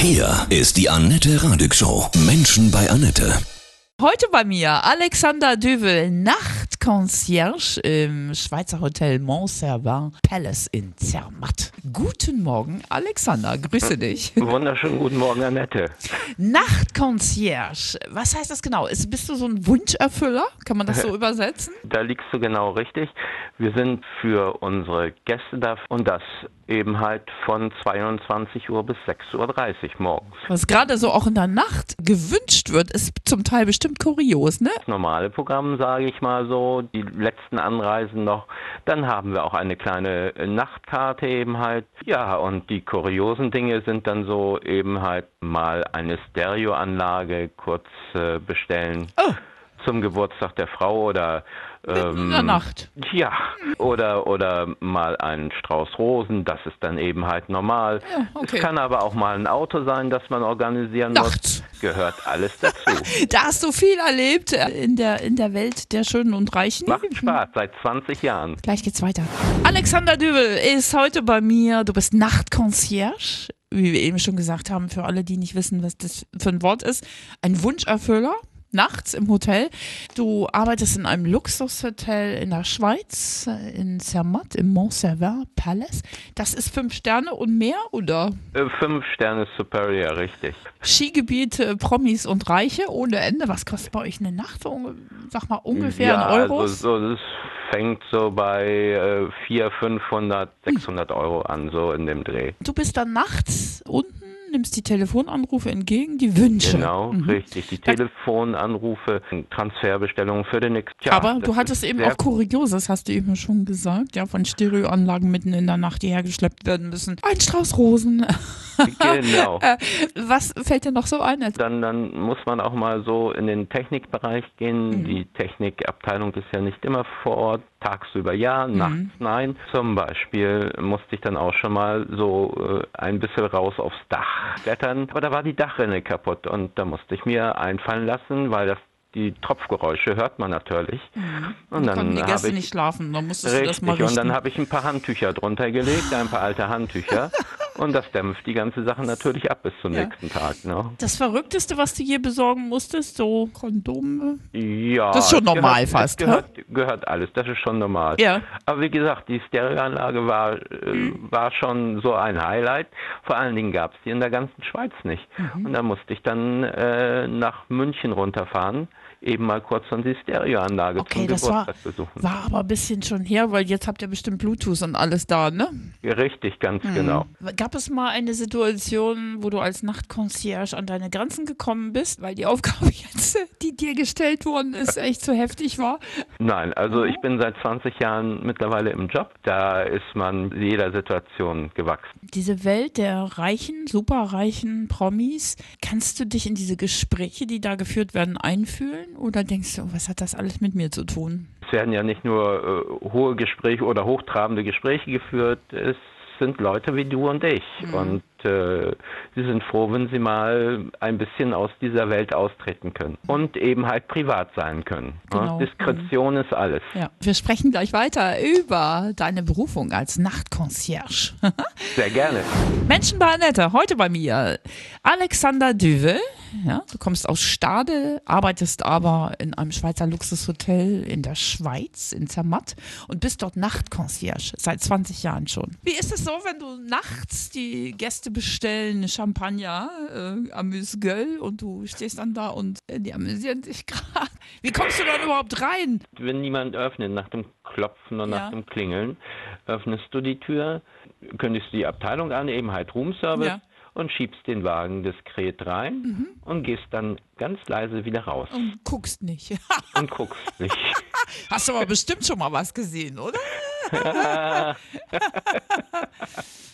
Hier ist die Annette Radig Show. Menschen bei Annette. Heute bei mir Alexander Düvel, Nachtconcierge im Schweizer Hotel Montserrat Palace in Zermatt. Guten Morgen, Alexander, grüße dich. Wunderschönen guten Morgen, Annette. Nachtconcierge, was heißt das genau? Ist, bist du so ein Wunscherfüller? Kann man das so übersetzen? Da liegst du genau richtig. Wir sind für unsere Gäste da und das eben halt von 22 Uhr bis 6.30 Uhr morgens. Was gerade so auch in der Nacht gewünscht wird, ist zum Teil bestimmt kurios, ne? Das normale Programm, sage ich mal so, die letzten Anreisen noch. Dann haben wir auch eine kleine Nachtkarte eben halt. Ja, und die kuriosen Dinge sind dann so eben halt mal eine Stereoanlage kurz äh, bestellen. Oh. Zum Geburtstag der Frau oder Mitten in der Nacht. Ja, oder, oder mal einen Strauß Rosen, das ist dann eben halt normal. Ja, okay. Es kann aber auch mal ein Auto sein, das man organisieren Nachts. muss. Gehört alles dazu. Da hast du viel erlebt äh, in der, in der Welt der Schönen und Reichen. Macht Spaß, seit 20 Jahren. Gleich geht's weiter. Alexander Dübel ist heute bei mir. Du bist Nachtconcierge, wie wir eben schon gesagt haben, für alle, die nicht wissen, was das für ein Wort ist. Ein Wunscherfüller. Nachts im Hotel. Du arbeitest in einem Luxushotel in der Schweiz, äh, in Zermatt, im Montserrat Palace. Das ist fünf Sterne und mehr, oder? Äh, Fünf Sterne Superior, richtig. Skigebiete, Promis und Reiche ohne Ende. Was kostet bei euch eine Nacht? Sag mal ungefähr ja, in Euros. Also so, das fängt so bei äh, 400, 500, 600 Euro an, so in dem Dreh. Du bist dann nachts unten, nimmst die Telefonanrufe entgegen, die Wünsche. Genau, Mhm. richtig. Die Telefonanrufe, Transferbestellungen für den nächsten Jahr. Aber du hattest eben auch Kurioses, hast du eben schon gesagt, ja, von Stereoanlagen mitten in der Nacht, die hergeschleppt werden müssen. Ein Strauß Rosen. Genau. Äh, Was fällt dir noch so ein? Dann, dann muss man auch mal so in den Technikbereich gehen. Mhm. Die Technikabteilung ist ja nicht immer vor Ort, tagsüber ja, Mhm. nachts nein. Zum Beispiel musste ich dann auch schon mal so äh, ein bisschen raus aufs Dach klettern, aber da war die Dachrinne kaputt und da musste ich mir einfallen lassen, weil das die Tropfgeräusche hört man natürlich. Und Da konnten die Gäste ich nicht schlafen, dann musstest du das Richtig, mal und dann richten. habe ich ein paar Handtücher drunter gelegt, ein paar alte Handtücher. und das dämpft die ganze Sache natürlich ab bis zum Ja. nächsten Tag. Ne? Das Verrückteste, was du je besorgen musstest, so Kondome? Ja. Das ist schon normal gehört, fast, gehört, gehört alles, das ist schon normal. Ja. Aber wie gesagt, die Stereoanlage war, äh, war schon so ein Highlight. Vor allen Dingen gab es die in der ganzen Schweiz nicht. Mhm. Und da musste ich dann äh, nach München runterfahren, eben mal kurz und die Stereoanlage Okay, zum das war, Geburtstag besuchen. war aber ein bisschen schon her, weil jetzt habt ihr bestimmt Bluetooth und alles da, ne? Richtig, ganz Mhm. genau. Gab es mal eine Situation, wo du als Nachtconcierge an deine Grenzen gekommen bist, weil die Aufgabe jetzt, die dir gestellt worden ist, echt zu heftig war? Nein, also ich bin seit 20 Jahren mittlerweile im Job. Da ist man jeder Situation gewachsen. Diese Welt der reichen, superreichen Promis, kannst du dich in diese Gespräche, die da geführt werden, einfühlen? Oder denkst du, oh, was hat das alles mit mir zu tun? Es werden ja nicht nur äh, hohe Gespräche oder hochtrabende Gespräche geführt. Es sind Leute wie du und ich. Mhm. Und äh, sie sind froh, wenn sie mal ein bisschen aus dieser Welt austreten können. Und eben halt privat sein können. ne? Genau. Diskretion ist alles. Ja, wir sprechen gleich weiter über deine Berufung als Nachtconcierge. Sehr gerne. Menschen bei Annette, heute bei mir Alexander Düvel. Ja, du kommst aus Stade, arbeitest aber in einem Schweizer Luxushotel in der Schweiz, in Zermatt und bist dort Nachtconcierge, seit 20 Jahren schon. Wie ist es so, wenn du nachts die Gäste bestellen, Champagner, äh, Amüsgueul und du stehst dann da und äh, die amüsieren sich gerade. Wie kommst du dann überhaupt rein? Wenn niemand öffnet nach dem Klopfen und Ja. nach dem Klingeln, öffnest du die Tür, kündigst die Abteilung an, eben halt Roomservice Ja. Und schiebst den Wagen diskret rein und gehst dann ganz leise wieder raus Und guckst nicht. und guckst nicht. Hast du aber bestimmt schon mal was gesehen, oder? ja,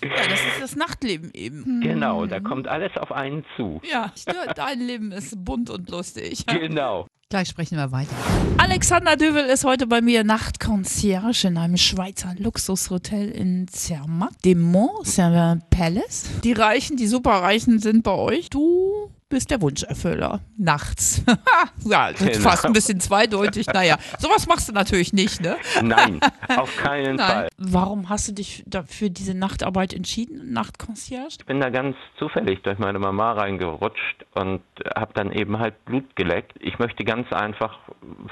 das ist das Nachtleben eben. genau, da kommt alles auf einen zu. Ja, dein Leben ist bunt und lustig. Genau. Gleich sprechen wir weiter. Alexander Dövel ist heute bei mir Nachtconcierge in einem Schweizer Luxushotel in Zermatt, dem Mont Saint Palace. Die Reichen, die Superreichen sind bei euch. Du bist der Wunscherfüller. Nachts. ja, das ist Genau. fast ein bisschen zweideutig. Naja, sowas machst du natürlich nicht, ne? Nein, auf keinen Nein. Fall. Warum hast du dich da für diese Nachtarbeit entschieden, Nachtconcierge? Ich bin da ganz zufällig durch meine Mama reingerutscht und habe dann eben halt Blut geleckt. Ich möchte ganz einfach,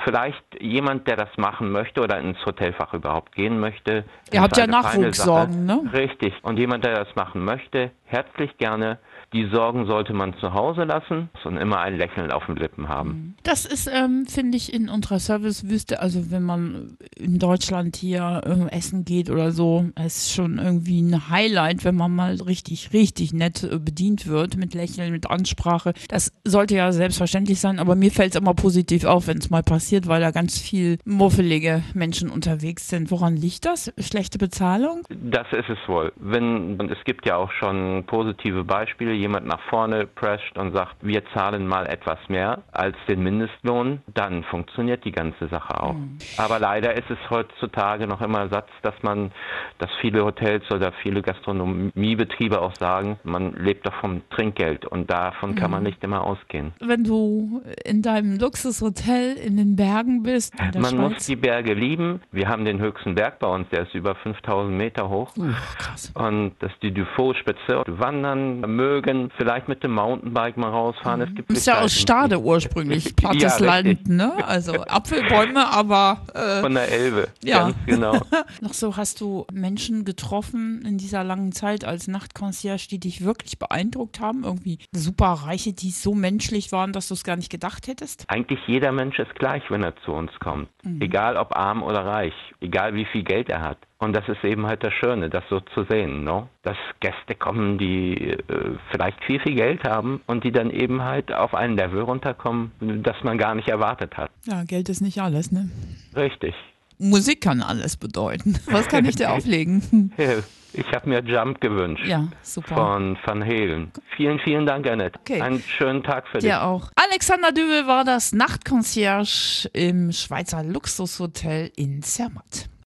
vielleicht jemand, der das machen möchte oder ins Hotelfach überhaupt gehen möchte. Ihr habt ja Nachwuchssorgen, ne? Richtig. Und jemand, der das machen möchte, herzlich gerne. Die Sorgen sollte man zu Hause lassen und immer ein Lächeln auf den Lippen haben. Das ist, ähm, finde ich, in unserer Servicewüste, also wenn man in Deutschland hier äh, essen geht oder so, ist schon irgendwie ein Highlight, wenn man mal richtig, richtig nett äh, bedient wird mit Lächeln, mit Ansprache. Das sollte ja selbstverständlich sein, aber mir fällt es immer positiv auf, wenn es mal passiert, weil da ganz viel muffelige Menschen unterwegs sind. Woran liegt das? Schlechte Bezahlung? Das ist es wohl. Wenn, und es gibt ja auch schon positive Beispiele, jemand nach vorne prescht und sagt, wir zahlen mal etwas mehr als den Mindestlohn, dann funktioniert die ganze Sache auch. Aber leider ist es heutzutage noch immer Satz, dass man, dass viele Hotels oder viele Gastronomiebetriebe auch sagen, man lebt doch vom Trinkgeld und davon kann man nicht immer ausgehen. Wenn du in deinem Luxushotel in den Bergen bist, Man muss Schweiz. die Berge lieben. Wir haben den höchsten Berg bei uns, der ist über 5000 Meter hoch. Uh, krass. Und dass die Dufault-Spitze wandern mögen, vielleicht mit dem Mountainbike mal rausfahren. Es gibt Du bist ja aus. Stade ursprünglich, plattes Ja, Land, ne? Also Apfelbäume, aber äh, Von der Elbe. Ja. Ganz genau. noch so hast du Menschen getroffen in dieser langen Zeit als Nachtconcierge, die dich wirklich beeindruckt haben? Irgendwie super Reiche, die so menschlich waren, dass du es gar nicht gedacht hättest? Eigentlich jeder Mensch ist gleich, wenn er zu uns kommt. Egal ob arm oder reich. Egal wie viel Geld er hat. Und das ist eben halt das Schöne, das so zu sehen, no? Dass Gäste kommen, die äh, vielleicht viel, viel Geld haben und die dann eben halt auf ein Level runterkommen, das man gar nicht erwartet hat. Ja, Geld ist nicht alles, ne? Richtig. Musik kann alles bedeuten. Was kann ich dir auflegen? Ich habe mir Jump gewünscht. Ja, super. Von Van Halen. Vielen, vielen Dank, Annette. Okay. Einen schönen Tag für dich. Dir auch. Alexander Dübel war das Nachtconcierge im Schweizer Luxushotel in Zermatt.